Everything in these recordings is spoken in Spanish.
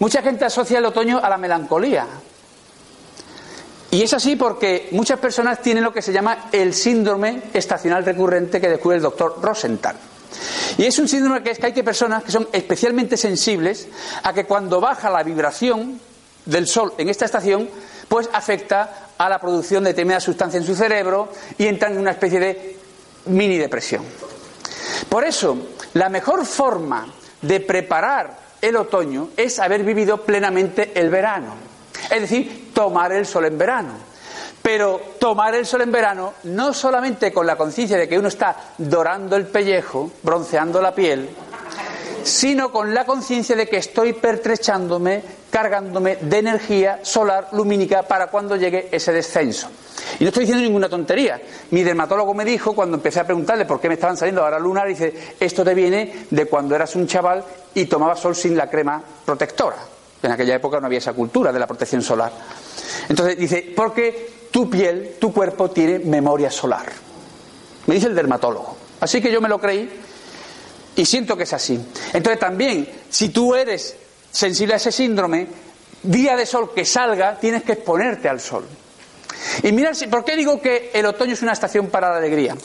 Mucha gente asocia el otoño a la melancolía. Y es así porque muchas personas tienen lo que se llama el síndrome estacional recurrente que descubre el doctor Rosenthal. Y es un síndrome que es que hay que personas que son especialmente sensibles a que cuando baja la vibración del sol en esta estación, pues afecta a la producción de determinada sustancia en su cerebro y entran en una especie de mini depresión. Por eso, la mejor forma de preparar el otoño es haber vivido plenamente el verano. Es decir, tomar el sol en verano. Pero tomar el sol en verano no solamente con la conciencia de que uno está dorando el pellejo, bronceando la piel, sino con la conciencia de que estoy pertrechándome, cargándome de energía solar lumínica para cuando llegue ese descenso. Y no estoy diciendo ninguna tontería. Mi dermatólogo me dijo, cuando empecé a preguntarle por qué me estaban saliendo ahora lunar, dice, esto te viene de cuando eras un chaval y tomabas sol sin la crema protectora. En aquella época no había esa cultura de la protección solar. Entonces dice, porque tu piel, tu cuerpo tiene memoria solar. Me dice el dermatólogo. Así que yo me lo creí y siento que es así. Entonces también, si tú eres sensible a ese síndrome, día de sol que salga, tienes que exponerte al sol. Y mirad, ¿por qué digo que el otoño es una estación para la alegría?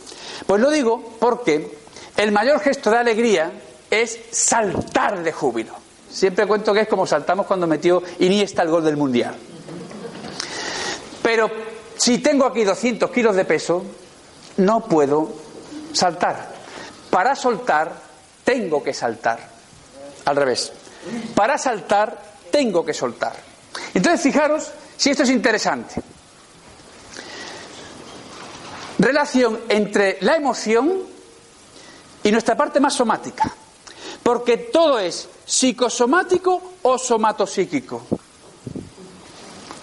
Pues lo digo porque el mayor gesto de alegría es saltar de júbilo. Siempre cuento que es como saltamos cuando metió Iniesta el gol del Mundial. Pero si tengo aquí 200 kilos de peso, no puedo saltar. Para soltar, tengo que saltar. Al revés. Para saltar, tengo que soltar. Entonces, fijaros si esto es interesante. Relación entre la emoción y nuestra parte más somática. Porque todo es psicosomático o somatopsíquico.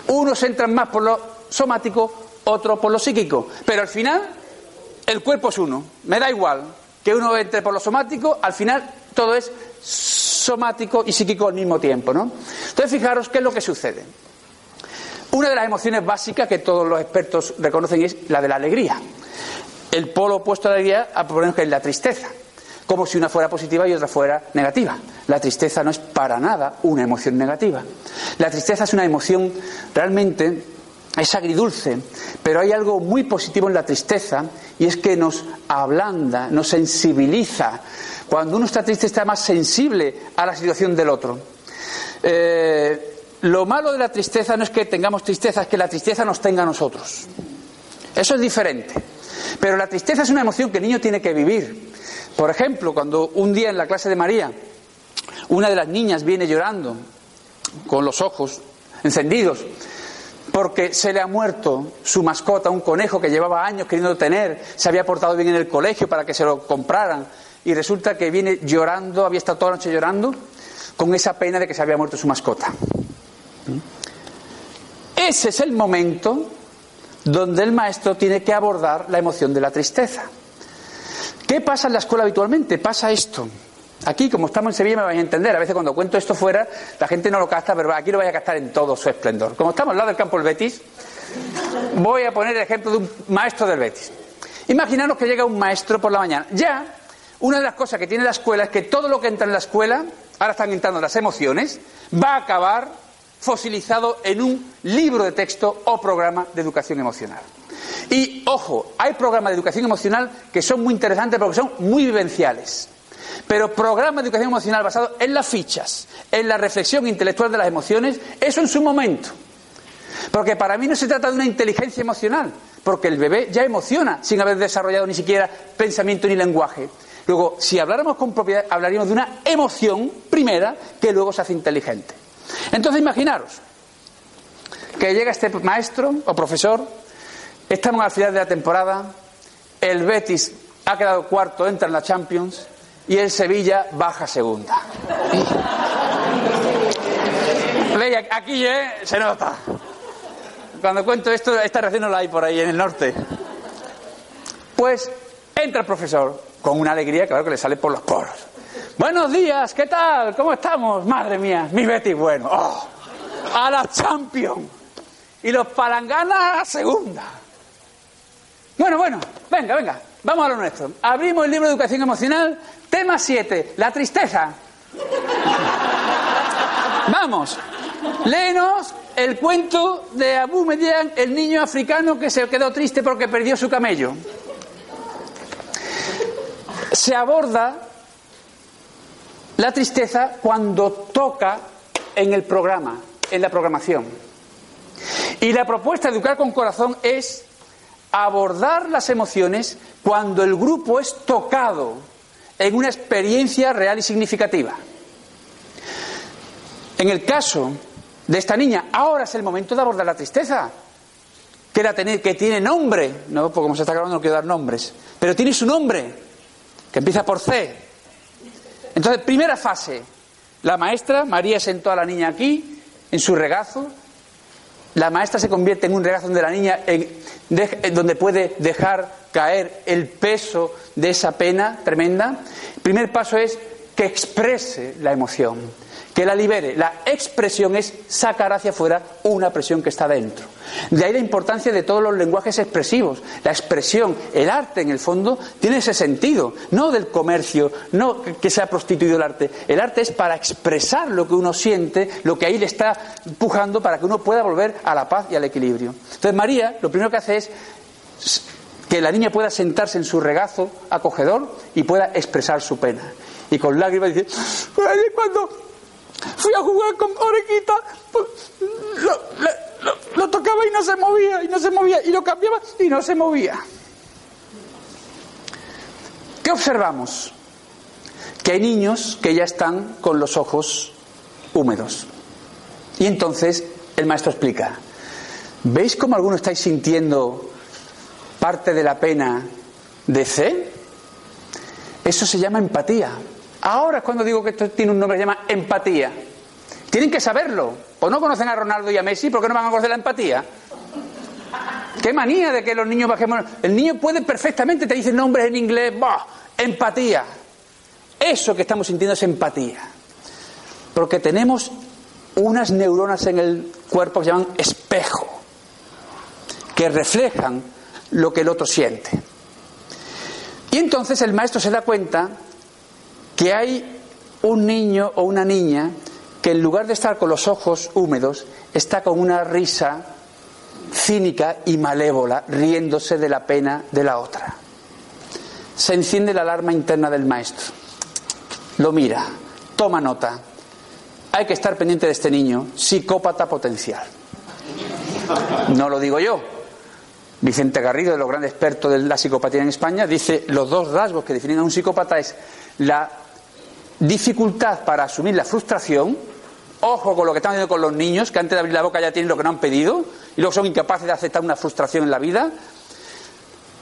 Unos entran más por lo somático, otros por lo psíquico. Pero al final, el cuerpo es uno. Me da igual que uno entre por lo somático, al final todo es somático y psíquico al mismo tiempo, ¿no? Entonces, fijaros qué es lo que sucede. Una de las emociones básicas que todos los expertos reconocen es la de la alegría. El polo opuesto a la alegría, a que es la tristeza como si una fuera positiva y otra fuera negativa. La tristeza no es para nada una emoción negativa. La tristeza es una emoción realmente es agridulce, pero hay algo muy positivo en la tristeza y es que nos ablanda, nos sensibiliza. Cuando uno está triste está más sensible a la situación del otro. Eh, lo malo de la tristeza no es que tengamos tristeza, es que la tristeza nos tenga a nosotros. Eso es diferente. Pero la tristeza es una emoción que el niño tiene que vivir. Por ejemplo, cuando un día en la clase de María una de las niñas viene llorando con los ojos encendidos porque se le ha muerto su mascota, un conejo que llevaba años queriendo tener, se había portado bien en el colegio para que se lo compraran y resulta que viene llorando, había estado toda la noche llorando con esa pena de que se había muerto su mascota. Ese es el momento donde el maestro tiene que abordar la emoción de la tristeza. ¿Qué pasa en la escuela habitualmente? Pasa esto. Aquí, como estamos en Sevilla, me vais a entender. A veces cuando cuento esto fuera, la gente no lo capta, pero aquí lo vais a captar en todo su esplendor. Como estamos al lado del campo del Betis, voy a poner el ejemplo de un maestro del Betis. Imaginaros que llega un maestro por la mañana. Ya, una de las cosas que tiene la escuela es que todo lo que entra en la escuela, ahora están entrando las emociones, va a acabar fosilizado en un libro de texto o programa de educación emocional. Y ojo, hay programas de educación emocional que son muy interesantes porque son muy vivenciales. Pero programas de educación emocional basados en las fichas, en la reflexión intelectual de las emociones, eso en su momento. Porque para mí no se trata de una inteligencia emocional, porque el bebé ya emociona sin haber desarrollado ni siquiera pensamiento ni lenguaje. Luego, si habláramos con propiedad, hablaríamos de una emoción primera que luego se hace inteligente. Entonces, imaginaros que llega este maestro o profesor, estamos al final de la temporada, el Betis ha quedado cuarto, entra en la Champions y el Sevilla baja segunda. Aquí ¿eh? se nota. Cuando cuento esto, esta reacción no la hay por ahí en el norte. Pues entra el profesor con una alegría, claro, que le sale por los poros. Buenos días, ¿qué tal? ¿Cómo estamos? Madre mía, mi Betty bueno. Oh, a la Champions. Y los palanganas a segunda. Bueno, bueno, venga, venga, vamos a lo nuestro. Abrimos el libro de educación emocional, tema 7, la tristeza. Vamos, léenos el cuento de Abu Median, el niño africano que se quedó triste porque perdió su camello. Se aborda la tristeza cuando toca en el programa, en la programación. Y la propuesta de Educar con Corazón es abordar las emociones cuando el grupo es tocado en una experiencia real y significativa. En el caso de esta niña, ahora es el momento de abordar la tristeza, que, que tiene nombre, no, porque como se está grabando no quiero dar nombres, pero tiene su nombre, que empieza por C. Entonces, primera fase, la maestra, María sentó a la niña aquí, en su regazo, la maestra se convierte en un regazo donde la niña donde puede dejar caer el peso de esa pena tremenda. El primer paso es que exprese la emoción, que la libere. La expresión es sacar hacia afuera una presión que está dentro. De ahí la importancia de todos los lenguajes expresivos. La expresión, el arte en el fondo, tiene ese sentido, no del comercio, no que sea prostituido el arte. El arte es para expresar lo que uno siente, lo que ahí le está empujando para que uno pueda volver a la paz y al equilibrio. Entonces María lo primero que hace es que la niña pueda sentarse en su regazo acogedor y pueda expresar su pena. Y con lágrimas dice, cuando fui a jugar con Orequita, pues, lo, tocaba y no se movía, y no se movía, y lo cambiaba y no se movía. ¿Qué observamos? Que hay niños que ya están con los ojos húmedos. Y entonces el maestro explica, ¿veis cómo alguno estáis sintiendo parte de la pena de C? Eso se llama empatía. Ahora es cuando digo que esto tiene un nombre, se llama empatía. Tienen que saberlo. ¿O no conocen a Ronaldo y a Messi? ¿Por qué no van a conocer la empatía? Qué manía de que los niños bajemos. El niño puede perfectamente, te dicen nombres en inglés, bah, empatía. Eso que estamos sintiendo es empatía. Porque tenemos unas neuronas en el cuerpo que se llaman espejo, que reflejan lo que el otro siente. Y entonces el maestro se da cuenta que hay un niño o una niña que en lugar de estar con los ojos húmedos, está con una risa cínica y malévola, riéndose de la pena de la otra. Se enciende la alarma interna del maestro. Lo mira, toma nota. Hay que estar pendiente de este niño, psicópata potencial. No lo digo yo. Vicente Garrido, de los grandes expertos de la psicopatía en España, dice los dos rasgos que definen a un psicópata es la dificultad para asumir la frustración, ojo con lo que están haciendo con los niños, que antes de abrir la boca ya tienen lo que no han pedido, y luego son incapaces de aceptar una frustración en la vida,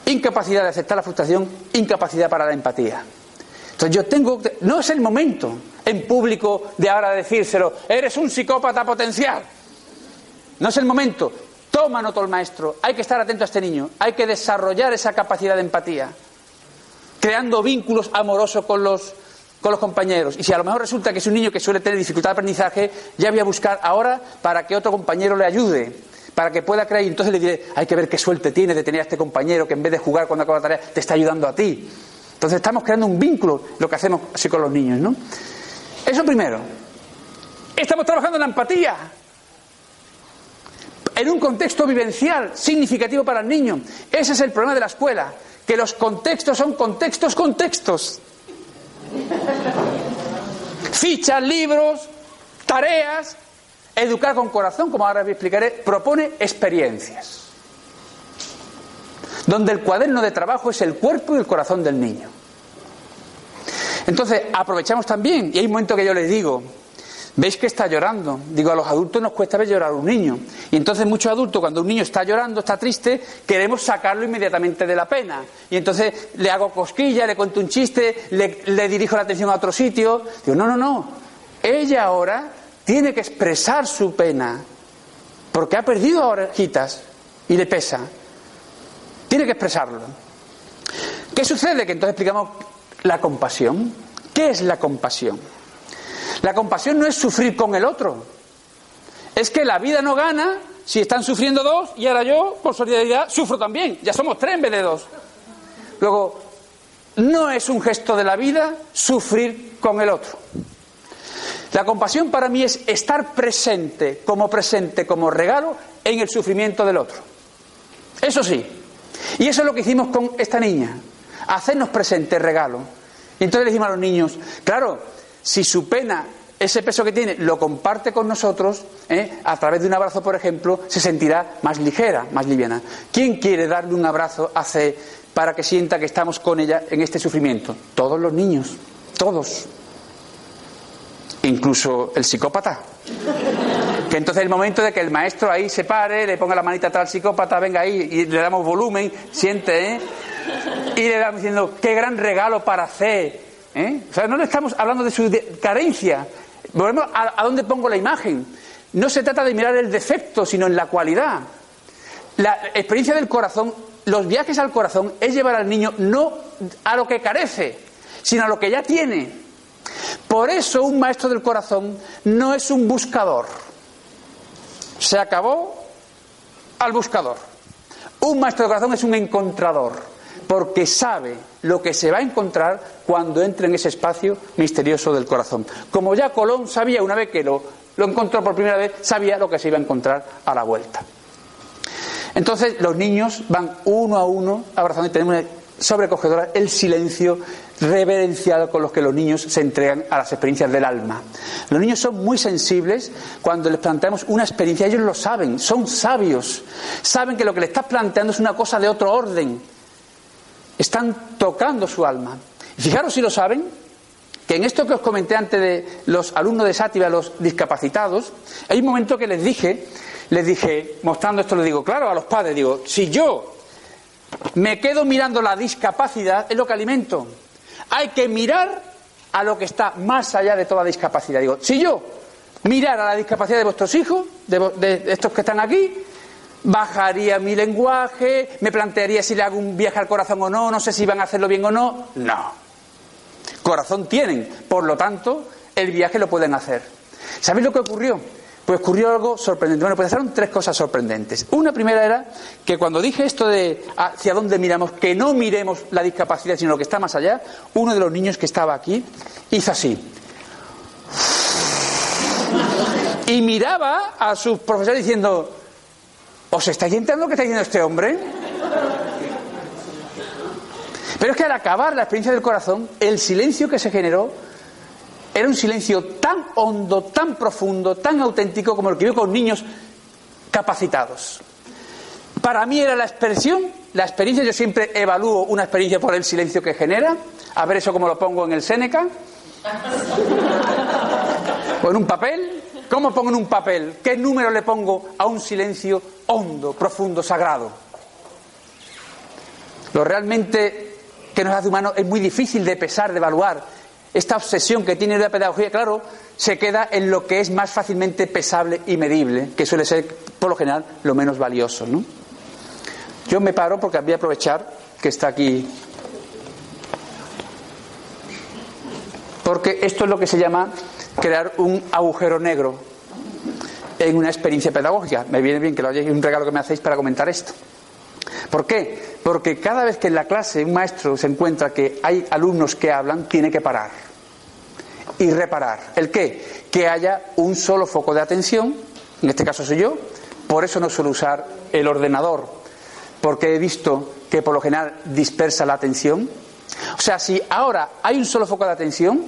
incapacidad de aceptar la frustración, incapacidad para la empatía. Entonces yo tengo, no es el momento en público de ahora decírselo, eres un psicópata potencial. No es el momento. Toma nota el maestro. Hay que estar atento a este niño. Hay que desarrollar esa capacidad de empatía. Creando vínculos amorosos con los, con los compañeros. Y si a lo mejor resulta que es un niño que suele tener dificultad de aprendizaje, ya voy a buscar ahora para que otro compañero le ayude, para que pueda creer. Y entonces le diré, hay que ver qué suerte tiene de tener a este compañero que en vez de jugar cuando acaba la tarea, te está ayudando a ti. Entonces estamos creando un vínculo, lo que hacemos así con los niños, ¿no? Eso primero. Estamos trabajando en la empatía. En un contexto vivencial significativo para el niño. Ese es el problema de la escuela, que los contextos son contextos, contextos. Fichas, libros, tareas. Educar con corazón, como ahora os explicaré, propone experiencias. Donde el cuaderno de trabajo es el cuerpo y el corazón del niño. Entonces, aprovechamos también, y hay un momento que yo les digo, ¿Veis que está llorando? Digo, a los adultos nos cuesta ver llorar a un niño. Y entonces muchos adultos, cuando un niño está llorando, está triste, queremos sacarlo inmediatamente de la pena. Y entonces le hago cosquilla, le cuento un chiste, le, dirijo la atención a otro sitio. Digo, no, no, no. Ella ahora tiene que expresar su pena. Porque ha perdido orejitas y le pesa. Tiene que expresarlo. ¿Qué sucede? Que entonces explicamos la compasión. ¿Qué es la compasión? La compasión no es sufrir con el otro. Es que la vida no gana si están sufriendo dos y ahora yo, por solidaridad, sufro también. Ya somos tres en vez de dos. Luego, no es un gesto de la vida sufrir con el otro. La compasión para mí es estar presente, como presente, como regalo, en el sufrimiento del otro. Eso sí. Y eso es lo que hicimos con esta niña. Hacernos presente, regalo. Y entonces le dijimos a los niños, claro, si su pena, ese peso que tiene, lo comparte con nosotros, ¿eh? a través de un abrazo, por ejemplo, se sentirá más ligera, más liviana. ¿Quién quiere darle un abrazo a C para que sienta que estamos con ella en este sufrimiento? Todos los niños, todos. Incluso el psicópata. Que entonces el momento de que el maestro ahí se pare, le ponga la manita atrás al psicópata, venga ahí, y le damos volumen, siente, ¿eh? Y le damos diciendo, qué gran regalo para C. ¿eh? O sea, no le estamos hablando de su carencia. Volvemos a, a dónde pongo la imagen. No se trata de mirar el defecto, sino en la cualidad. La experiencia del corazón, los viajes al corazón, es llevar al niño no a lo que carece, sino a lo que ya tiene. Por eso un maestro del corazón no es un buscador. Se acabó al buscador. Un maestro del corazón es un encontrador, porque sabe lo que se va a encontrar cuando entre en ese espacio misterioso del corazón. Como ya Colón sabía una vez que lo, lo encontró por primera vez, sabía lo que se iba a encontrar a la vuelta. Entonces los niños van uno a uno abrazando y tenemos sobrecogedora el silencio reverencial con los que los niños se entregan a las experiencias del alma. Los niños son muy sensibles cuando les planteamos una experiencia, ellos lo saben, son sabios, saben que lo que le estás planteando es una cosa de otro orden, están tocando su alma. Y fijaros si lo saben, que en esto que os comenté antes de los alumnos de Sátiva, los discapacitados, hay un momento que les dije, les dije, mostrando esto, les digo, claro, a los padres, digo, si yo me quedo mirando la discapacidad, es lo que alimento. Hay que mirar a lo que está más allá de toda discapacidad. Digo, si yo mirara a la discapacidad de vuestros hijos, de, estos que están aquí, bajaría mi lenguaje, me plantearía si le hago un viaje al corazón o no, no sé si van a hacerlo bien o no. No. Corazón tienen, por lo tanto, el viaje lo pueden hacer. ¿Sabéis lo que ocurrió? Pues ocurrió algo sorprendente. Bueno, pues pasaron tres cosas sorprendentes. Una primera era que cuando dije esto de hacia dónde miramos, que no miremos la discapacidad, sino lo que está más allá, uno de los niños que estaba aquí hizo así. Y miraba a sus profesores diciendo, ¿os estáis enterando lo que está diciendo este hombre? Pero es que al acabar la experiencia del corazón, el silencio que se generó era un silencio tan hondo, tan profundo, tan auténtico como el que vio con niños capacitados. Para mí era la expresión, la experiencia, yo siempre evalúo una experiencia por el silencio que genera, a ver eso como lo pongo en el Seneca, o en un papel, ¿cómo pongo en un papel? ¿Qué número le pongo a un silencio hondo, profundo, sagrado? Lo realmente que nos hace humanos es muy difícil de pesar, de evaluar, esta obsesión que tiene la pedagogía, claro, se queda en lo que es más fácilmente pesable y medible, que suele ser, por lo general, lo menos valioso. Yo me paro porque voy a aprovechar que está aquí. Porque esto es lo que se llama crear un agujero negro en una experiencia pedagógica. Me viene bien que lo hayáis un regalo que me hacéis para comentar esto. ¿Por qué? Porque cada vez que en la clase un maestro se encuentra que hay alumnos que hablan, tiene que parar y reparar. ¿El qué? Que haya un solo foco de atención, en este caso soy yo, por eso no suelo usar el ordenador, porque he visto que por lo general dispersa la atención. O sea, si ahora hay un solo foco de atención,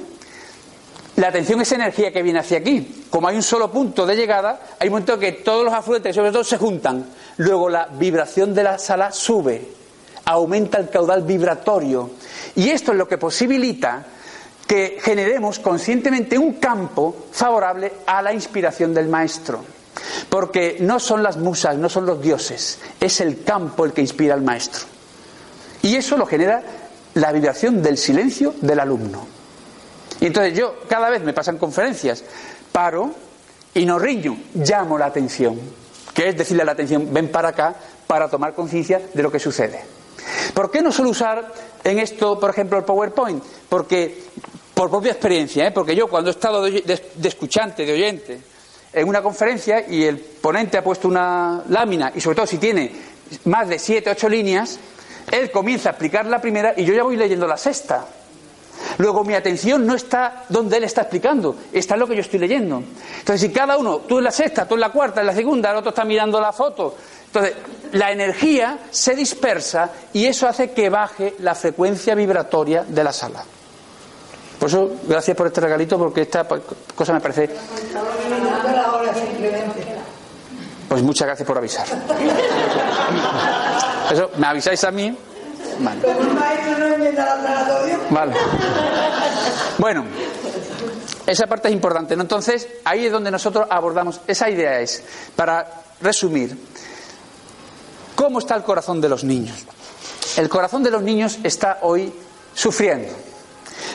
la atención es energía que viene hacia aquí. Como hay un solo punto de llegada, hay un momento que todos los afluentes, sobre todo, se juntan. Luego la vibración de la sala sube, aumenta el caudal vibratorio. Y esto es lo que posibilita que generemos conscientemente un campo favorable a la inspiración del maestro. Porque no son las musas, no son los dioses, es el campo el que inspira al maestro. Y eso lo genera la vibración del silencio del alumno. Y entonces yo, cada vez me pasan conferencias, paro y no riño, llamo la atención, que es decirle a la atención, ven para acá para tomar conciencia de lo que sucede. ¿Por qué no suelo usar en esto, por ejemplo, el PowerPoint? Porque, por propia experiencia, ¿eh? porque yo cuando he estado de, de escuchante, de oyente, en una conferencia y el ponente ha puesto una lámina, y sobre todo si tiene más de siete, ocho líneas, él comienza a explicar la primera y yo ya voy leyendo la sexta. Luego mi atención no está donde él está explicando, está en lo que yo estoy leyendo. Entonces, si cada uno, tú en la sexta, tú en la cuarta, en la segunda, el otro está mirando la foto, entonces la energía se dispersa y eso hace que baje la frecuencia vibratoria de la sala. Por eso, gracias por este regalito, porque esta cosa me parece. Pues muchas gracias por avisar. Eso, me avisáis a mí Vale. Bueno, esa parte es importante. ¿no? Entonces, ahí es donde nosotros abordamos. Esa idea es, para resumir, ¿cómo está el corazón de los niños? El corazón de los niños está hoy sufriendo.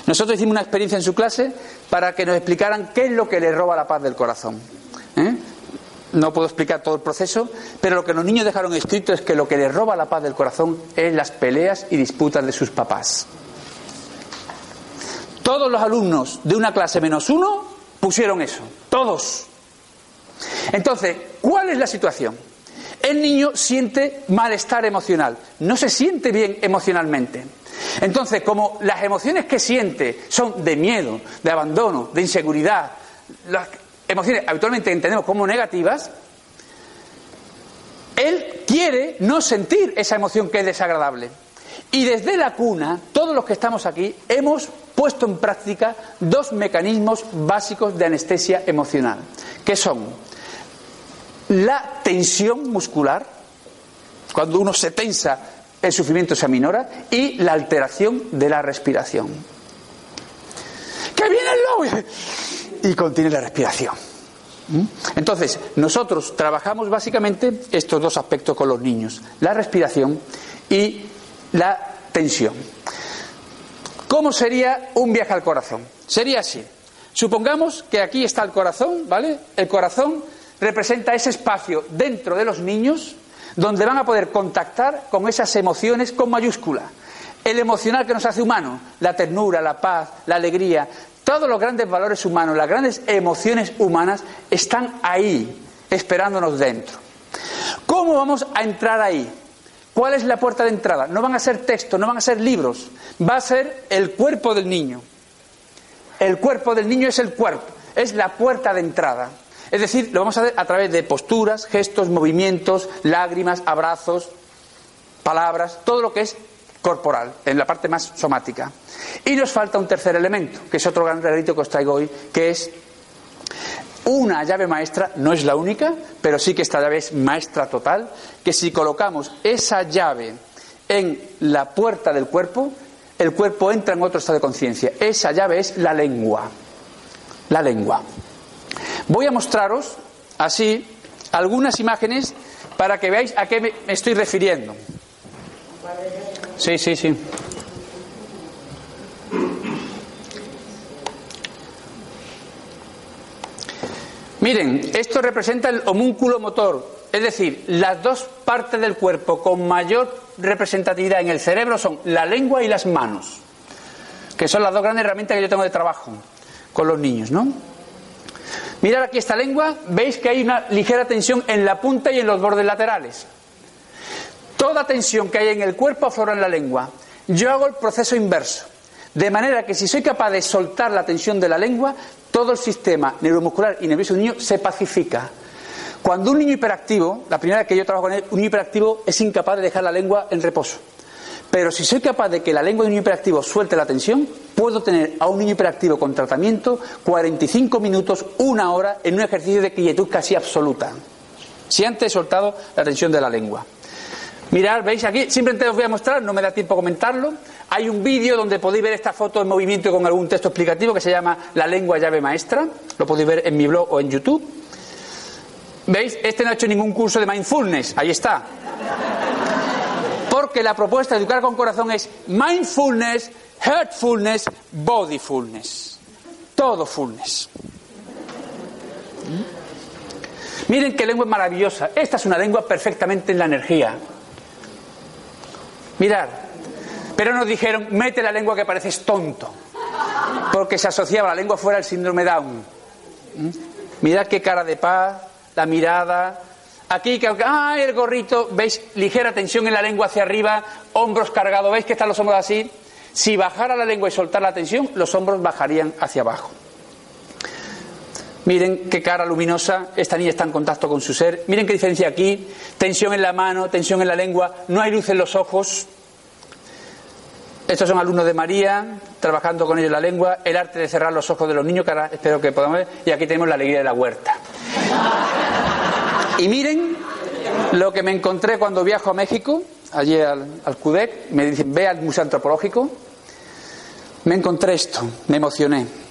Nosotros hicimos una experiencia en su clase para que nos explicaran qué es lo que le roba la paz del corazón. ¿Eh? No puedo explicar todo el proceso, pero lo que los niños dejaron escrito es que lo que les roba la paz del corazón es las peleas y disputas de sus papás. Todos los alumnos de una clase menos uno pusieron eso, todos. Entonces, ¿cuál es la situación? El niño siente malestar emocional, no se siente bien emocionalmente. Entonces, como las emociones que siente son de miedo, de abandono, de inseguridad, las emociones habitualmente entendemos como negativas, él quiere no sentir esa emoción que es desagradable. Y desde la cuna, todos los que estamos aquí, hemos puesto en práctica dos mecanismos básicos de anestesia emocional, que son la tensión muscular, cuando uno se tensa, el sufrimiento se aminora, y la alteración de la respiración. ¡Que viene el lobby! Y contiene la respiración. ¿Mm? Entonces, nosotros trabajamos básicamente estos dos aspectos con los niños, la respiración y la tensión. ¿Cómo sería un viaje al corazón? Sería así. Supongamos que aquí está el corazón, ¿vale? El corazón representa ese espacio dentro de los niños donde van a poder contactar con esas emociones con mayúscula. El emocional que nos hace humanos, la ternura, la paz, la alegría, todos los grandes valores humanos, las grandes emociones humanas están ahí, esperándonos dentro. ¿Cómo vamos a entrar ahí? ¿Cuál es la puerta de entrada? No van a ser textos, no van a ser libros, va a ser el cuerpo del niño. El cuerpo del niño es el cuerpo, es la puerta de entrada. Es decir, lo vamos a hacer a través de posturas, gestos, movimientos, lágrimas, abrazos, palabras, todo lo que es corporal, en la parte más somática. Y nos falta un tercer elemento, que es otro gran regalito que os traigo hoy, que es una llave maestra, no es la única, pero sí que esta llave es maestra total, que si colocamos esa llave en la puerta del cuerpo, el cuerpo entra en otro estado de conciencia. Esa llave es la lengua. La lengua. Voy a mostraros así algunas imágenes para que veáis a qué me estoy refiriendo. Sí, sí, sí. Miren, esto representa el homúnculo motor, es decir, las dos partes del cuerpo con mayor representatividad en el cerebro son la lengua y las manos, que son las dos grandes herramientas que yo tengo de trabajo con los niños, ¿no? Mirad aquí esta lengua, veis que hay una ligera tensión en la punta y en los bordes laterales. Toda tensión que hay en el cuerpo aflora en la lengua. Yo hago el proceso inverso. De manera que si soy capaz de soltar la tensión de la lengua, todo el sistema neuromuscular y nervioso del niño se pacifica. Cuando un niño hiperactivo, la primera vez que yo trabajo con él, un niño hiperactivo es incapaz de dejar la lengua en reposo. Pero si soy capaz de que la lengua de un niño hiperactivo suelte la tensión, puedo tener a un niño hiperactivo con tratamiento 45 minutos, una hora, en un ejercicio de quietud casi absoluta. Si antes he soltado la tensión de la lengua. Mirad, veis aquí, simplemente os voy a mostrar, no me da tiempo a comentarlo. Hay un vídeo donde podéis ver esta foto en movimiento con algún texto explicativo que se llama La lengua llave maestra. Lo podéis ver en mi blog o en YouTube. ¿Veis? Este no ha hecho ningún curso de mindfulness. Ahí está. Porque la propuesta de educar con corazón es mindfulness, heartfulness, bodyfulness. Todo fullness. Miren qué lengua maravillosa. Esta es una lengua perfectamente en la energía. Mirad, pero nos dijeron, mete la lengua que pareces tonto, porque se asociaba la lengua fuera al síndrome Down. ¿Mm? Mirad qué cara de paz, la mirada. Aquí, ¡ay, el gorrito! ¿Veis? Ligera tensión en la lengua hacia arriba, hombros cargados, ¿veis que están los hombros así? Si bajara la lengua y soltar la tensión, los hombros bajarían hacia abajo. Miren qué cara luminosa, esta niña está en contacto con su ser. Miren qué diferencia aquí, tensión en la mano, tensión en la lengua, no hay luz en los ojos. Estos son alumnos de María, trabajando con ellos la lengua, el arte de cerrar los ojos de los niños, que ahora espero que podamos ver, y aquí tenemos la alegría de la huerta. Y miren lo que me encontré cuando viajo a México, allí al, CUDEC, me dicen, ve al Museo Antropológico, me encontré esto, me emocioné.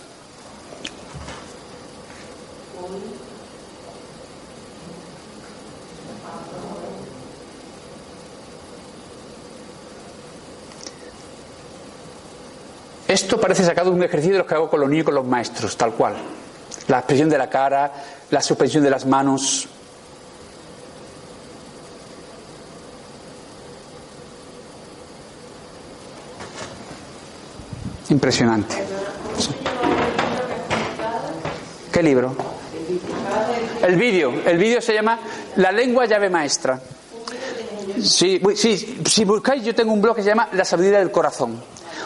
Esto parece sacado de un ejercicio de los que hago con los niños y con los maestros, tal cual. La expresión de la cara, la suspensión de las manos. Impresionante. ¿Qué libro? El vídeo. El vídeo se llama La lengua llave maestra. Sí, sí, si buscáis, yo tengo un blog que se llama La sabiduría del corazón.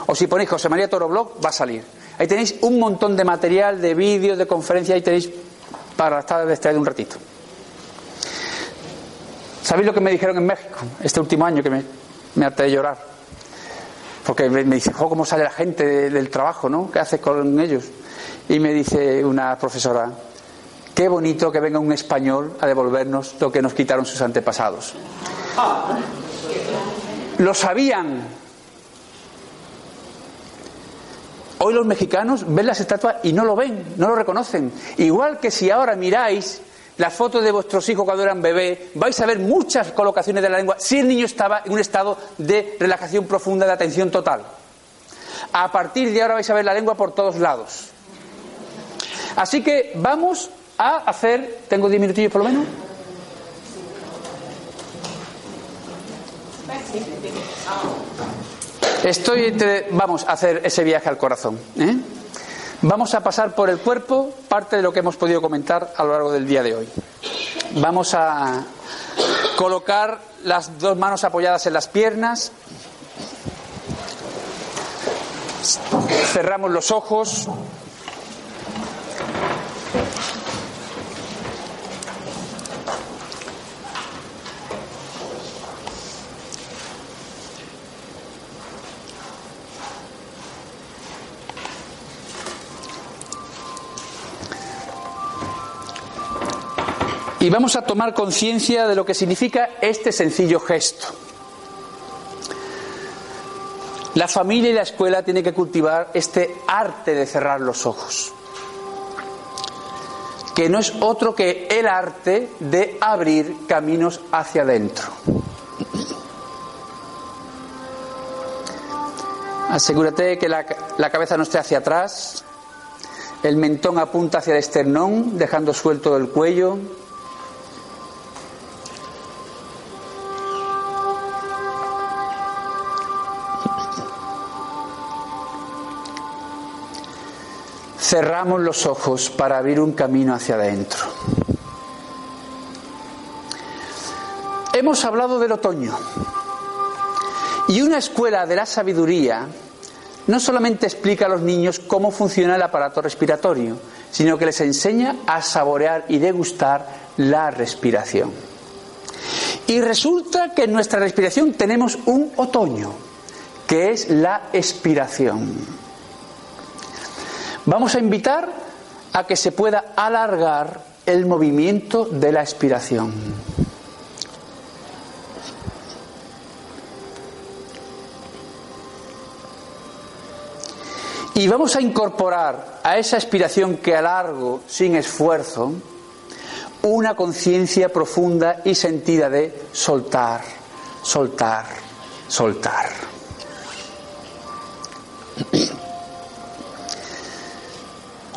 O si ponéis José María Toro Blog, va a salir. Ahí tenéis un montón de material, de vídeos, de conferencias, ahí tenéis para estar distraído un ratito. ¿Sabéis lo que me dijeron en México este último año que me, me harté de llorar? Porque me, dice, ¿cómo sale la gente del trabajo, no? ¿Qué haces con ellos? Y me dice una profesora, qué bonito que venga un español a devolvernos lo que nos quitaron sus antepasados. Lo sabían, Hoy los mexicanos ven las estatuas y no lo ven, no lo reconocen. Igual que si ahora miráis las fotos de vuestros hijos cuando eran bebés, vais a ver muchas colocaciones de la lengua si el niño estaba en un estado de relajación profunda, de atención total. A partir de ahora vais a ver la lengua por todos lados. Así que vamos a hacer, tengo diez minutillos por lo menos. Estoy entre, vamos a hacer ese viaje al corazón. ¿eh? Vamos a pasar por el cuerpo parte de lo que hemos podido comentar a lo largo del día de hoy. Vamos a colocar las dos manos apoyadas en las piernas. Cerramos los ojos. Vamos a tomar conciencia de lo que significa este sencillo gesto. La familia y la escuela tienen que cultivar este arte de cerrar los ojos, que no es otro que el arte de abrir caminos hacia adentro. Asegúrate que la, la cabeza no esté hacia atrás, el mentón apunta hacia el esternón, dejando suelto el cuello, cerramos los ojos para abrir un camino hacia adentro. Hemos hablado del otoño y una escuela de la sabiduría no solamente explica a los niños cómo funciona el aparato respiratorio, sino que les enseña a saborear y degustar la respiración. Y resulta que en nuestra respiración tenemos un otoño, que es la expiración. Vamos a invitar a que se pueda alargar el movimiento de la expiración. Y vamos a incorporar a esa expiración que alargo sin esfuerzo una conciencia profunda y sentida de soltar, soltar, soltar.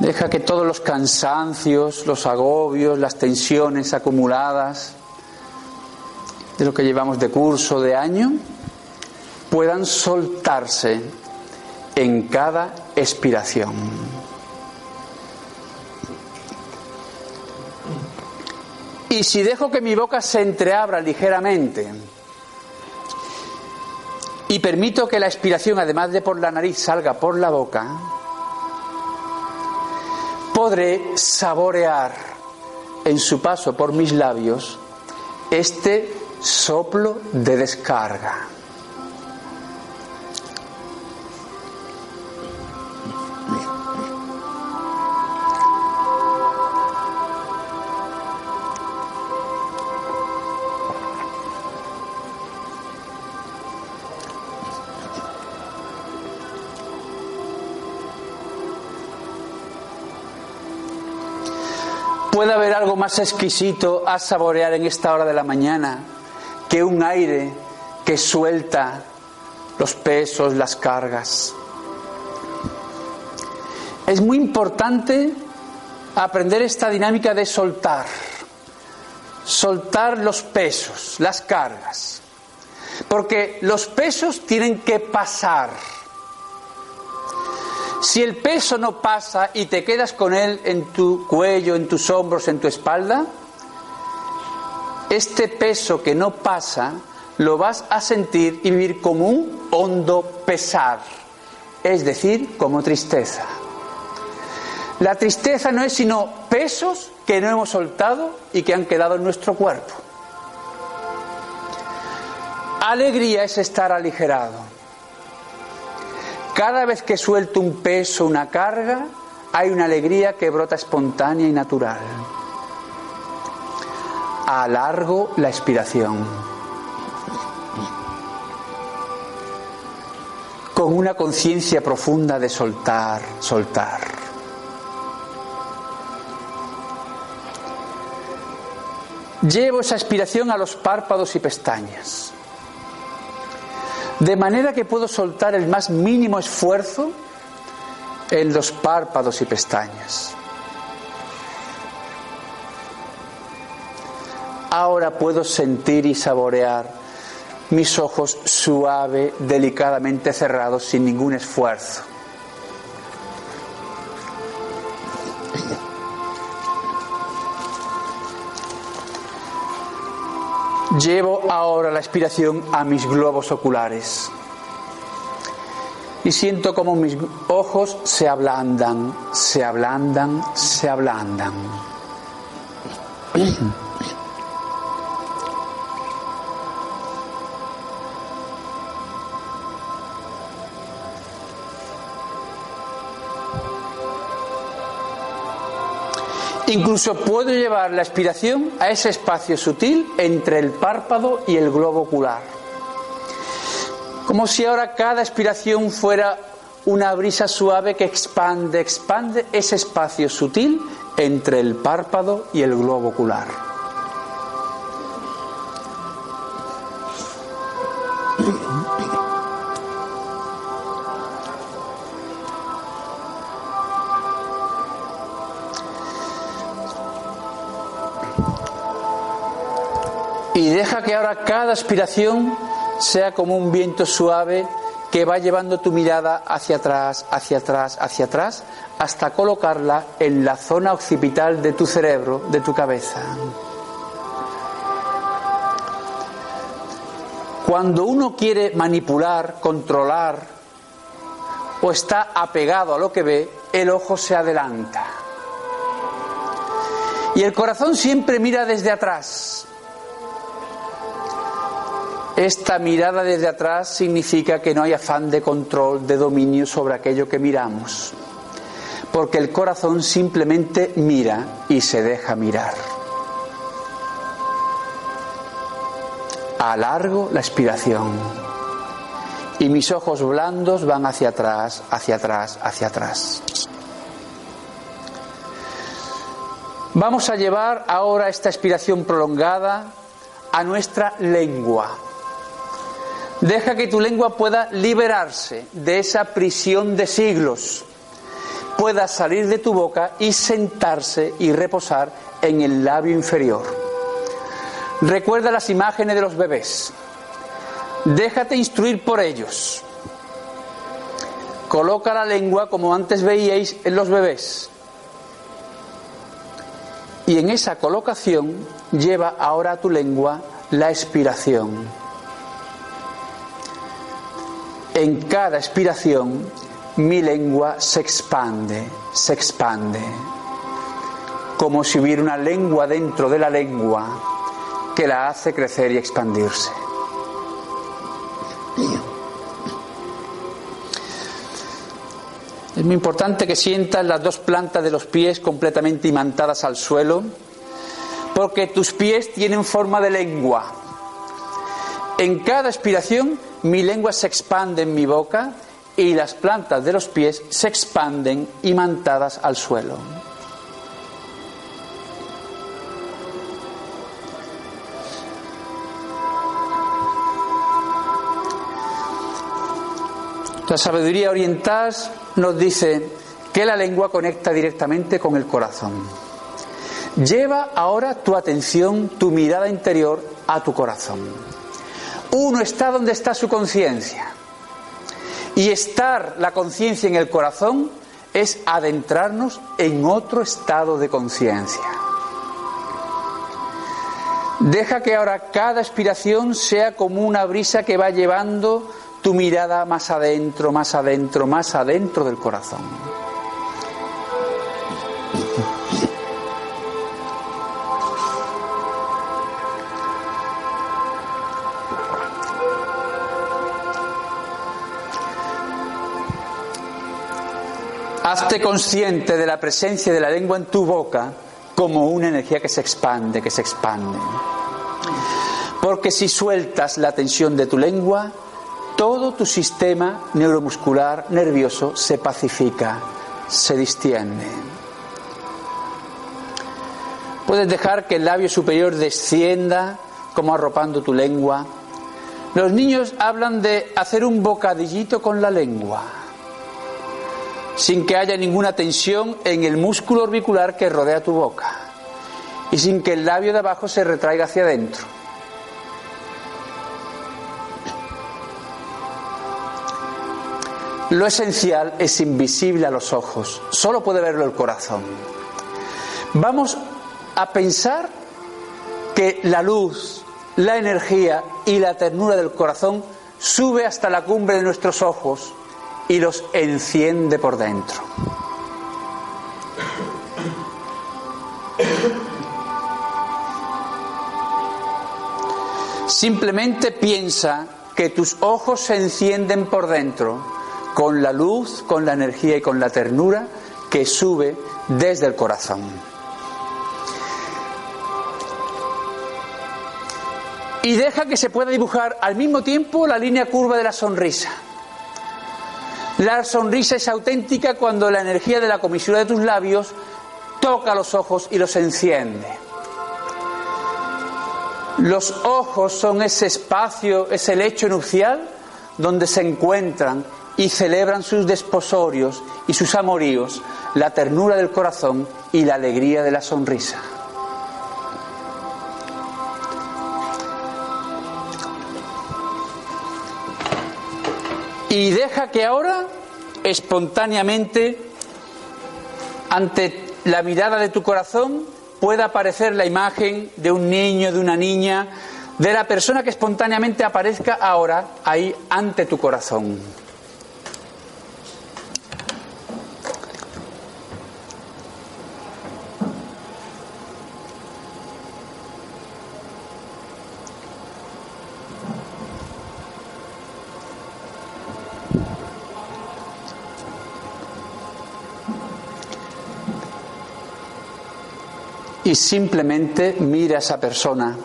Deja que todos los cansancios, los agobios, las tensiones acumuladas de lo que llevamos de curso, de año, puedan soltarse en cada expiración. Y si dejo que mi boca se entreabra ligeramente y permito que la expiración, además de por la nariz, salga por la boca, podré saborear en su paso por mis labios este soplo de descarga. ¿Puede haber algo más exquisito a saborear en esta hora de la mañana que un aire que suelta los pesos, las cargas? Es muy importante aprender esta dinámica de soltar, soltar los pesos, las cargas, porque los pesos tienen que pasar si el peso no pasa y te quedas con él en tu cuello, en tus hombros, en tu espalda, este peso que no pasa lo vas a sentir y vivir como un hondo pesar, es decir, como tristeza. La tristeza no es sino pesos que no hemos soltado y que han quedado en nuestro cuerpo. Alegría es estar aligerado. Cada vez que suelto un peso, una carga, hay una alegría que brota espontánea y natural. Alargo la expiración. Con una conciencia profunda de soltar, soltar. Llevo esa expiración a los párpados y pestañas. De manera que puedo soltar el más mínimo esfuerzo en los párpados y pestañas. Ahora puedo sentir y saborear mis ojos suave, delicadamente cerrados, sin ningún esfuerzo. Llevo ahora la expiración a mis globos oculares y siento como mis ojos se ablandan, se ablandan, se ablandan. Incluso puedo llevar la expiración a ese espacio sutil entre el párpado y el globo ocular. Como si ahora cada expiración fuera una brisa suave que expande, expande ese espacio sutil entre el párpado y el globo ocular. Cada aspiración sea como un viento suave que va llevando tu mirada hacia atrás, hacia atrás, hacia atrás, hasta colocarla en la zona occipital de tu cerebro, de tu cabeza. Cuando uno quiere manipular, controlar o está apegado a lo que ve, el ojo se adelanta. Y el corazón siempre mira desde atrás, esta mirada desde atrás significa que no hay afán de control, de dominio sobre aquello que miramos, porque el corazón simplemente mira y se deja mirar. Alargo la expiración y mis ojos blandos van hacia atrás, hacia atrás, hacia atrás. Vamos a llevar ahora esta expiración prolongada a nuestra lengua. Deja que tu lengua pueda liberarse de esa prisión de siglos, pueda salir de tu boca y sentarse y reposar en el labio inferior. Recuerda las imágenes de los bebés. Déjate instruir por ellos. Coloca la lengua como antes veíais en los bebés. Y en esa colocación lleva ahora a tu lengua la expiración En cada expiración mi lengua se expande, se expande, como si hubiera una lengua dentro de la lengua que la hace crecer y expandirse. Es muy importante que sientas las dos plantas de los pies completamente imantadas al suelo, porque tus pies tienen forma de lengua. En cada expiración mi lengua se expande en mi boca y las plantas de los pies se expanden imantadas al suelo. La sabiduría oriental nos dice que la lengua conecta directamente con el corazón. Lleva ahora tu atención, tu mirada interior a tu corazón. Uno está donde está su conciencia. Y estar la conciencia en el corazón es adentrarnos en otro estado de conciencia. Deja que ahora cada expiración sea como una brisa que va llevando tu mirada más adentro, más adentro, más adentro del corazón. Hazte consciente de la presencia de la lengua en tu boca como una energía que se expande, que se expande. Porque si sueltas la tensión de tu lengua, todo tu sistema neuromuscular nervioso se pacifica, se distiende. Puedes dejar que el labio superior descienda como arropando tu lengua. Los niños hablan de hacer un bocadillito con la lengua, sin que haya ninguna tensión en el músculo orbicular que rodea tu boca y sin que el labio de abajo se retraiga hacia adentro. Lo esencial es invisible a los ojos, solo puede verlo el corazón. Vamos a pensar que la luz, la energía y la ternura del corazón sube hasta la cumbre de nuestros ojos y los enciende por dentro. Simplemente piensa que tus ojos se encienden por dentro con la luz, con la energía y con la ternura que sube desde el corazón. Y deja que se pueda dibujar al mismo tiempo la línea curva de la sonrisa. La sonrisa es auténtica cuando la energía de la comisura de tus labios toca los ojos y los enciende. Los ojos son ese espacio, ese lecho nupcial donde se encuentran y celebran sus desposorios y sus amoríos, la ternura del corazón y la alegría de la sonrisa. Y deja que ahora, espontáneamente, ante la mirada de tu corazón, pueda aparecer la imagen de un niño, de una niña, de la persona que espontáneamente aparezca ahora ahí ante tu corazón. Y simplemente mira a esa persona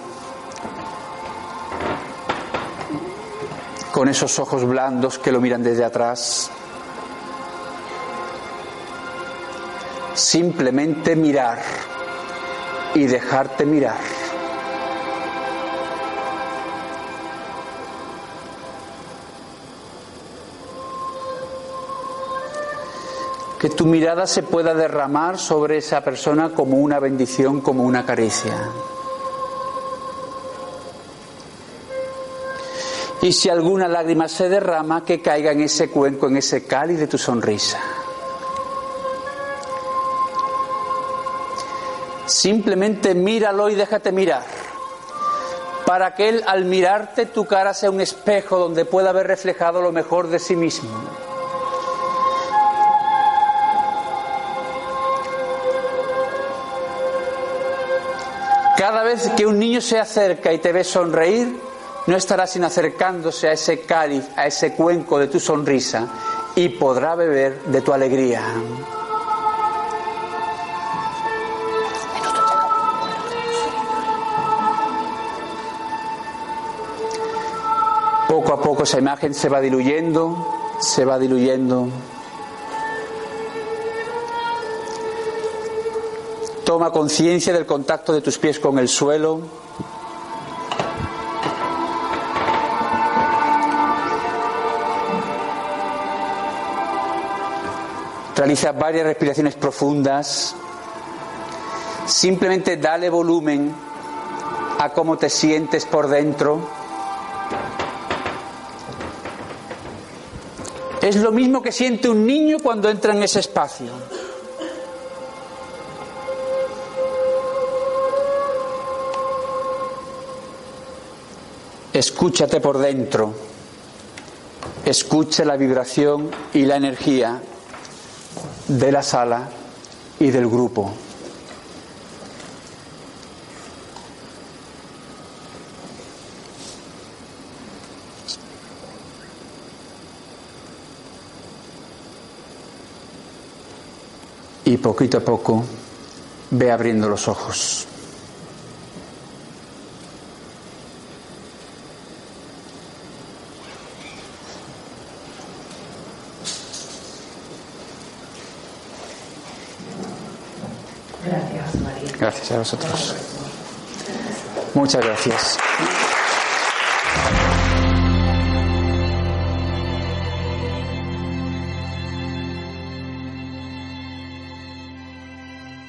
con esos ojos blandos que lo miran desde atrás. Simplemente mirar y dejarte mirar. Que tu mirada se pueda derramar sobre esa persona como una bendición, como una caricia. Y si alguna lágrima se derrama, que caiga en ese cuenco, en ese cáliz de tu sonrisa. Simplemente míralo y déjate mirar. para que Él al mirarte tu cara sea un espejo donde pueda haber reflejado lo mejor de sí mismo. Cada vez que un niño se acerca y te ve sonreír, no estará sin acercándose a ese cáliz, a ese cuenco de tu sonrisa y podrá beber de tu alegría. Poco a poco esa imagen se va diluyendo, se va diluyendo. Toma conciencia del contacto de tus pies con el suelo. Realiza varias respiraciones profundas. Simplemente dale volumen a cómo te sientes por dentro. Es lo mismo que siente un niño cuando entra en ese espacio. Escúchate por dentro. Escucha la vibración y la energía de la sala y del grupo. Y poquito a poco ve abriendo los ojos. Gracias a vosotros. Muchas gracias.